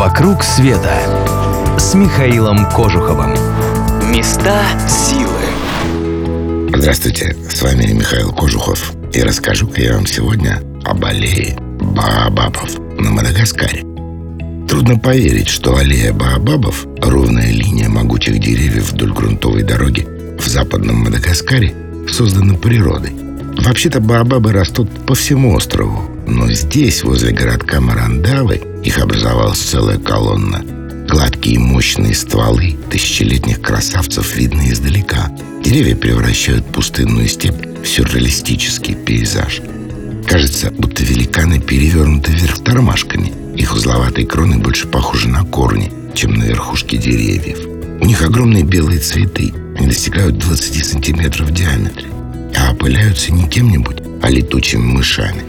«Вокруг света» с Михаилом Кожуховым. Места силы. Здравствуйте, с вами Михаил Кожухов. И расскажу-ка я вам сегодня об аллее Баобабов на Мадагаскаре. Трудно поверить, что аллея Баобабов – ровная линия могучих деревьев вдоль грунтовой дороги в западном Мадагаскаре – создана природой. Вообще-то Баобабы растут по всему острову, но здесь, возле городка Марандавы, их образовалась целая колонна. Гладкие мощные стволы тысячелетних красавцев видны издалека. Деревья превращают пустынную степь в сюрреалистический пейзаж. Кажется, будто великаны перевернуты вверх тормашками. Их узловатые кроны больше похожи на корни, чем на верхушки деревьев. У них огромные белые цветы. Они достигают 20 сантиметров в диаметре. А опыляются не кем-нибудь, а летучими мышами.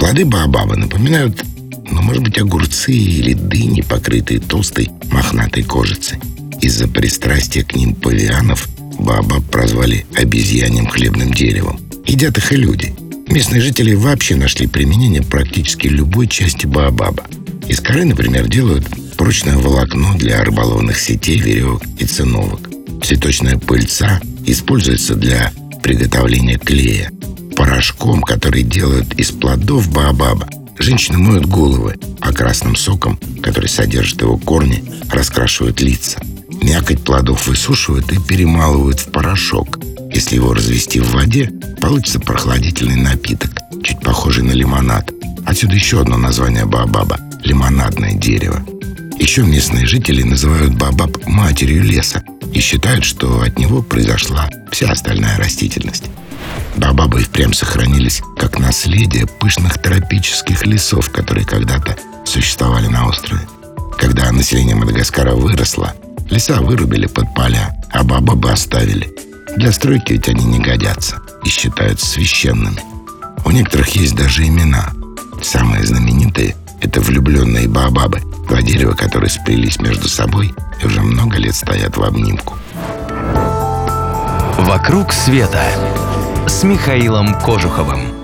Плоды баобаба напоминают но, может быть, огурцы или дыни, покрытые толстой мохнатой кожицей. Из-за пристрастия к ним павианов баобаб прозвали обезьяньим хлебным деревом. Едят их и люди. Местные жители вообще нашли применение практически любой части баобаба. Из коры, например, делают прочное волокно для рыболовных сетей, веревок и циновок. Цветочная пыльца используется для приготовления клея. Порошком, который делают из плодов баобаба, Женщины моют головы, а красным соком, который содержит его корни, раскрашивают лица. Мякоть плодов высушивают и перемалывают в порошок. Если его развести в воде, получится прохладительный напиток, чуть похожий на лимонад. Отсюда еще одно название баобаба – лимонадное дерево. Еще местные жители называют баобаб матерью леса и считают, что от него произошла вся остальная растительность. Баобабы и впрямь сохранились как наследие пышных тропических лесов, которые когда-то существовали на острове. Когда население Мадагаскара выросло, леса вырубили под поля, а баобабы оставили. Для стройки ведь они не годятся и считаются священными. У некоторых есть даже имена. Самые знаменитые — это влюбленные баобабы, два дерева, которые сплелись между собой и уже много лет стоят в обнимку. «Вокруг света» с Михаилом Кожуховым.